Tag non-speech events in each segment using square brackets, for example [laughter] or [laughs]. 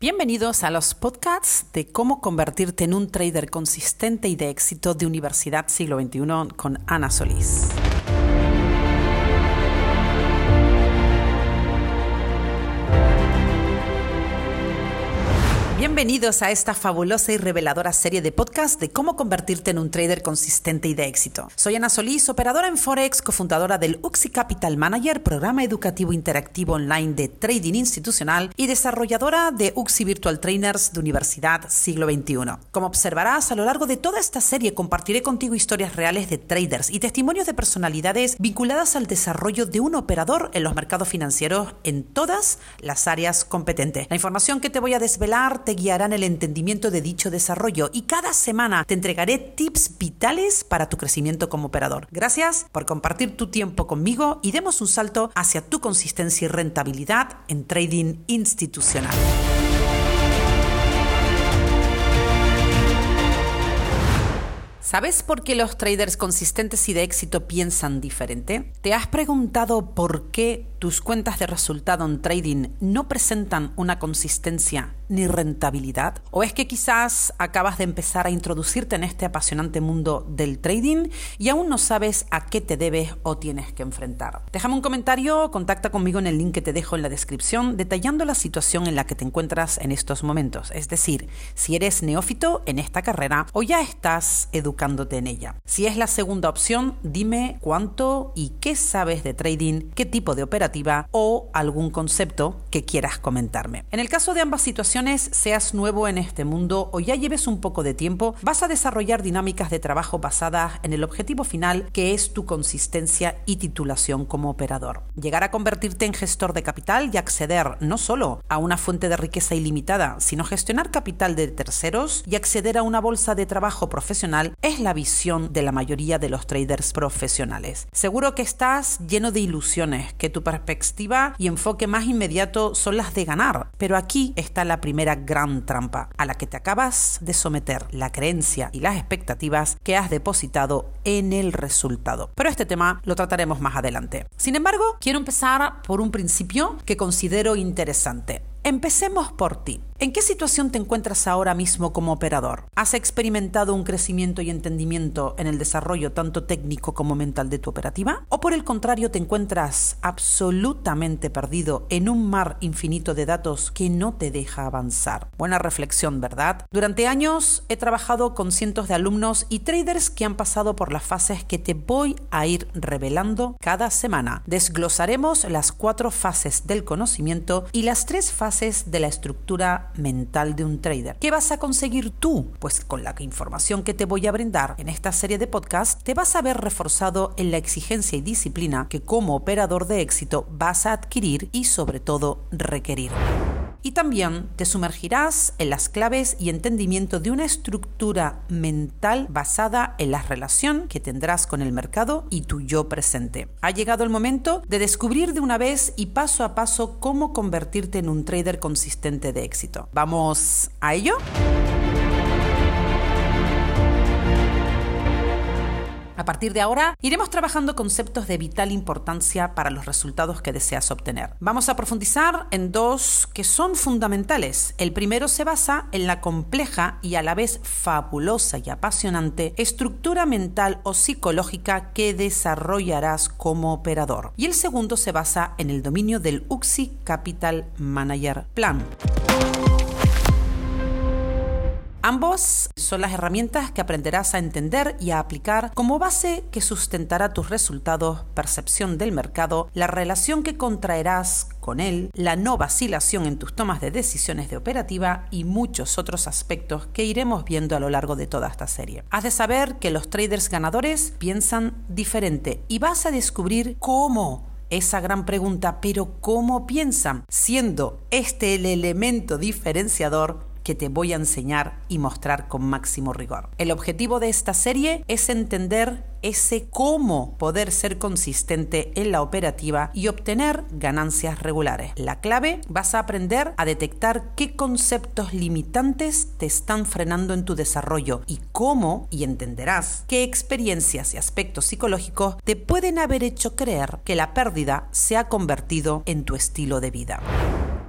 Bienvenidos a los podcasts de cómo convertirte en un trader consistente y de éxito de Universidad Siglo XXI con Ana Solís. Bienvenidos a esta fabulosa y reveladora serie de podcast de cómo convertirte en un trader consistente y de éxito. Soy Ana Solís, operadora en Forex, cofundadora del Uxi Capital Manager, programa educativo interactivo online de trading institucional y desarrolladora de Uxi Virtual Trainers de Universidad Siglo XXI. Como observarás, a lo largo de toda esta serie compartiré contigo historias reales de traders y testimonios de personalidades vinculadas al desarrollo de un operador en los mercados financieros en todas las áreas competentes. La información que te voy a desvelar te guiarán el entendimiento de dicho desarrollo y cada semana te entregaré tips vitales para tu crecimiento como operador. Gracias por compartir tu tiempo conmigo y demos un salto hacia tu consistencia y rentabilidad en trading institucional. ¿Sabes por qué los traders consistentes y de éxito piensan diferente? ¿Te has preguntado por qué tus cuentas de resultado en trading no presentan una consistencia ni rentabilidad? ¿O es que quizás acabas de empezar a introducirte en este apasionante mundo del trading y aún no sabes a qué te debes o tienes que enfrentar? Déjame un comentario, contacta conmigo en el link que te dejo en la descripción detallando la situación en la que te encuentras en estos momentos. Es decir, si eres neófito en esta carrera o ya estás educándote en ella. Si es la segunda opción, dime cuánto y qué sabes de trading, qué tipo de operativa o algún concepto que quieras comentarme. En el caso de ambas situaciones, seas nuevo en este mundo o ya lleves un poco de tiempo, vas a desarrollar dinámicas de trabajo basadas en el objetivo final que es tu consistencia y titulación como operador. Llegar a convertirte en gestor de capital y acceder no solo a una fuente de riqueza ilimitada, sino gestionar capital de terceros y acceder a una bolsa de trabajo profesional es la visión de la mayoría de los traders profesionales. Seguro que estás lleno de ilusiones, que tu perspectiva y enfoque más inmediato son las de ganar, pero aquí está la primera gran trampa a la que te acabas de someter la creencia y las expectativas que has depositado en el resultado. Pero este tema lo trataremos más adelante. Sin embargo, quiero empezar por un principio que considero interesante. Empecemos por ti. ¿En qué situación te encuentras ahora mismo como operador? ¿Has experimentado un crecimiento y entendimiento en el desarrollo tanto técnico como mental de tu operativa? ¿O por el contrario te encuentras absolutamente perdido en un mar infinito de datos que no te deja avanzar? Buena reflexión, ¿verdad? Durante años he trabajado con cientos de alumnos y traders que han pasado por las fases que te voy a ir revelando cada semana. Desglosaremos las cuatro fases del conocimiento y las tres fases de la estructura mental de un trader. ¿Qué vas a conseguir tú? Pues con la información que te voy a brindar en esta serie de podcast, te vas a ver reforzado en la exigencia y disciplina que como operador de éxito vas a adquirir y sobre todo requerir y también te sumergirás en las claves y entendimiento de una estructura mental basada en la relación que tendrás con el mercado y tu yo presente. Ha llegado el momento de descubrir de una vez y paso a paso cómo convertirte en un trader consistente de éxito. ¿Vamos a ello? A partir de ahora, iremos trabajando conceptos de vital importancia para los resultados que deseas obtener. Vamos a profundizar en dos que son fundamentales. El primero se basa en la compleja y a la vez fabulosa y apasionante estructura mental o psicológica que desarrollarás como operador. Y el segundo se basa en el dominio del UXI Capital Manager Plan. Ambos son las herramientas que aprenderás a entender y a aplicar como base que sustentará tus resultados, percepción del mercado, la relación que contraerás con él, la no vacilación en tus tomas de decisiones de operativa y muchos otros aspectos que iremos viendo a lo largo de toda esta serie. Has de saber que los traders ganadores piensan diferente y vas a descubrir cómo esa gran pregunta, pero ¿cómo piensan? Siendo este el elemento diferenciador que te voy a enseñar y mostrar con máximo rigor. El objetivo de esta serie es entender ese cómo poder ser consistente en la operativa y obtener ganancias regulares. La clave vas a aprender a detectar qué conceptos limitantes te están frenando en tu desarrollo y cómo, y entenderás qué experiencias y aspectos psicológicos te pueden haber hecho creer que la pérdida se ha convertido en tu estilo de vida.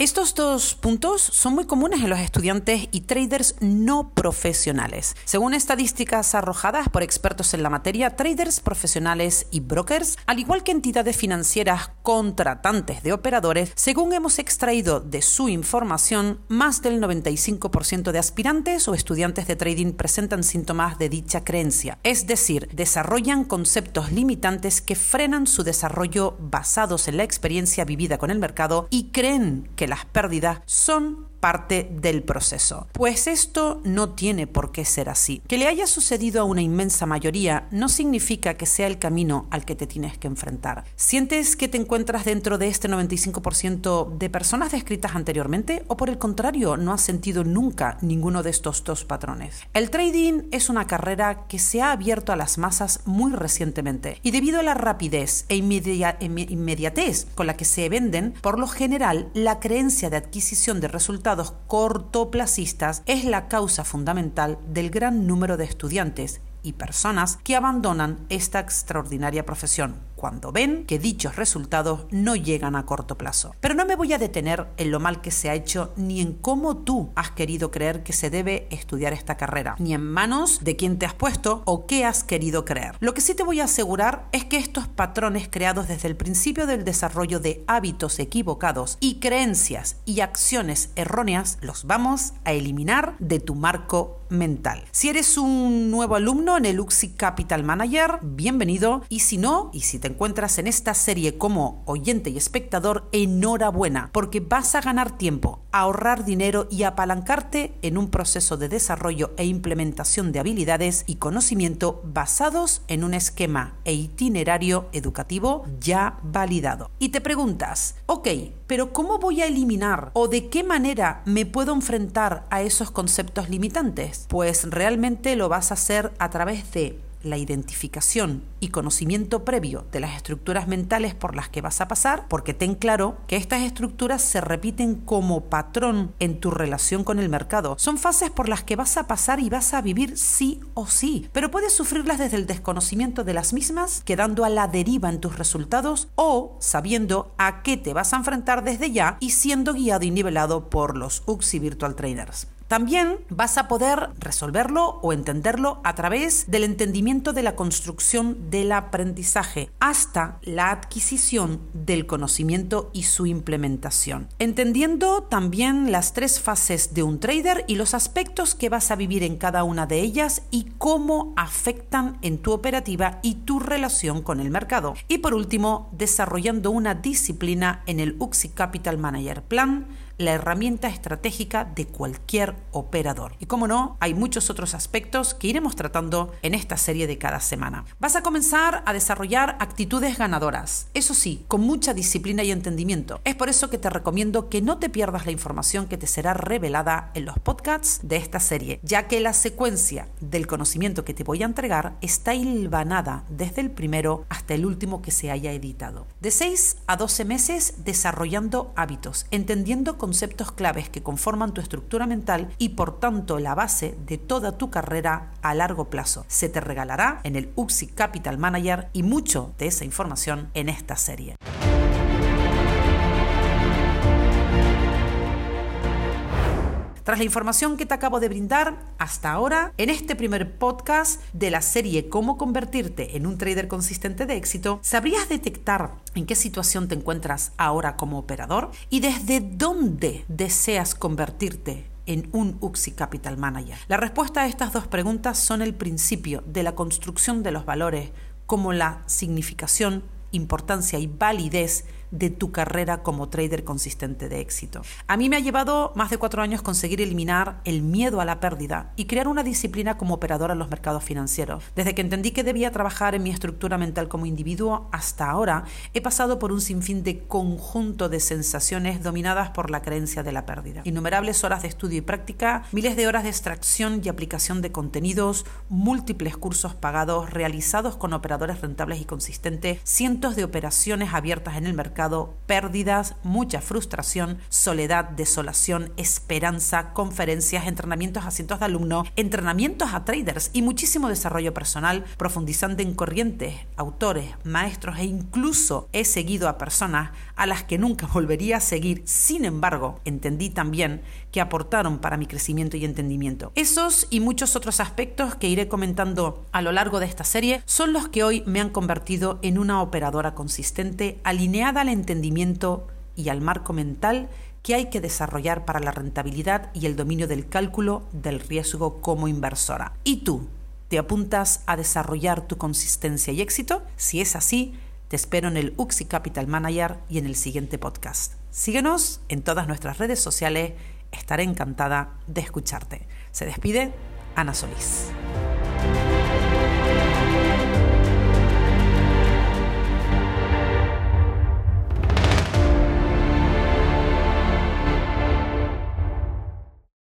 Estos dos puntos son muy comunes en los estudiantes y traders no profesionales. Según estadísticas arrojadas por expertos en la materia, traders profesionales y brokers, al igual que entidades financieras contratantes de operadores, según hemos extraído de su información, más del 95% de aspirantes o estudiantes de trading presentan síntomas de dicha creencia, es decir, desarrollan conceptos limitantes que frenan su desarrollo basados en la experiencia vivida con el mercado y creen que las pérdidas son parte del proceso. Pues esto no tiene por qué ser así. Que le haya sucedido a una inmensa mayoría no significa que sea el camino al que te tienes que enfrentar. ¿Sientes que te encuentras dentro de este 95% de personas descritas anteriormente o por el contrario no has sentido nunca ninguno de estos dos patrones? El trading es una carrera que se ha abierto a las masas muy recientemente y debido a la rapidez e inmediatez con la que se venden, por lo general la creencia de adquisición de resultados cortoplacistas es la causa fundamental del gran número de estudiantes y personas que abandonan esta extraordinaria profesión cuando ven que dichos resultados no llegan a corto plazo. Pero no me voy a detener en lo mal que se ha hecho ni en cómo tú has querido creer que se debe estudiar esta carrera, ni en manos de quién te has puesto o qué has querido creer. Lo que sí te voy a asegurar es que estos patrones creados desde el principio del desarrollo de hábitos equivocados y creencias y acciones erróneas los vamos a eliminar de tu marco mental. Si eres un nuevo alumno en el UXI Capital Manager, bienvenido y si no, y si te encuentras en esta serie como oyente y espectador, enhorabuena, porque vas a ganar tiempo, ahorrar dinero y apalancarte en un proceso de desarrollo e implementación de habilidades y conocimiento basados en un esquema e itinerario educativo ya validado. Y te preguntas, ok, pero ¿cómo voy a eliminar o de qué manera me puedo enfrentar a esos conceptos limitantes? Pues realmente lo vas a hacer a través de la identificación y conocimiento previo de las estructuras mentales por las que vas a pasar, porque ten claro que estas estructuras se repiten como patrón en tu relación con el mercado. Son fases por las que vas a pasar y vas a vivir sí o sí, pero puedes sufrirlas desde el desconocimiento de las mismas, quedando a la deriva en tus resultados o sabiendo a qué te vas a enfrentar desde ya y siendo guiado y nivelado por los UXI Virtual Trainers. También vas a poder resolverlo o entenderlo a través del entendimiento de la construcción del aprendizaje hasta la adquisición del conocimiento y su implementación. Entendiendo también las tres fases de un trader y los aspectos que vas a vivir en cada una de ellas y cómo afectan en tu operativa y tu relación con el mercado. Y por último, desarrollando una disciplina en el UXI Capital Manager Plan la herramienta estratégica de cualquier operador. Y como no, hay muchos otros aspectos que iremos tratando en esta serie de cada semana. Vas a comenzar a desarrollar actitudes ganadoras, eso sí, con mucha disciplina y entendimiento. Es por eso que te recomiendo que no te pierdas la información que te será revelada en los podcasts de esta serie, ya que la secuencia del conocimiento que te voy a entregar está hilvanada desde el primero hasta el último que se haya editado. De 6 a 12 meses desarrollando hábitos, entendiendo con conceptos claves que conforman tu estructura mental y por tanto la base de toda tu carrera a largo plazo. Se te regalará en el UXI Capital Manager y mucho de esa información en esta serie. Tras la información que te acabo de brindar hasta ahora, en este primer podcast de la serie Cómo convertirte en un trader consistente de éxito, ¿sabrías detectar en qué situación te encuentras ahora como operador y desde dónde deseas convertirte en un UXI Capital Manager? La respuesta a estas dos preguntas son el principio de la construcción de los valores como la significación, importancia y validez de tu carrera como trader consistente de éxito. A mí me ha llevado más de cuatro años conseguir eliminar el miedo a la pérdida y crear una disciplina como operadora en los mercados financieros. Desde que entendí que debía trabajar en mi estructura mental como individuo hasta ahora, he pasado por un sinfín de conjunto de sensaciones dominadas por la creencia de la pérdida. Innumerables horas de estudio y práctica, miles de horas de extracción y aplicación de contenidos, múltiples cursos pagados realizados con operadores rentables y consistentes, cientos de operaciones abiertas en el mercado pérdidas, mucha frustración, soledad, desolación, esperanza, conferencias, entrenamientos a cientos de alumnos, entrenamientos a traders y muchísimo desarrollo personal, profundizando en corrientes, autores, maestros e incluso he seguido a personas a las que nunca [laughs] volvería a seguir. Sin embargo, entendí también que aportaron para mi crecimiento y entendimiento. Esos y muchos otros aspectos que iré comentando a lo largo de esta serie son los que hoy me han convertido en una operadora consistente, alineada al entendimiento y al marco mental que hay que desarrollar para la rentabilidad y el dominio del cálculo del riesgo como inversora. ¿Y tú? ¿Te apuntas a desarrollar tu consistencia y éxito? Si es así, te espero en el Uxi Capital Manager y en el siguiente podcast. Síguenos en todas nuestras redes sociales, estaré encantada de escucharte. Se despide Ana Solís.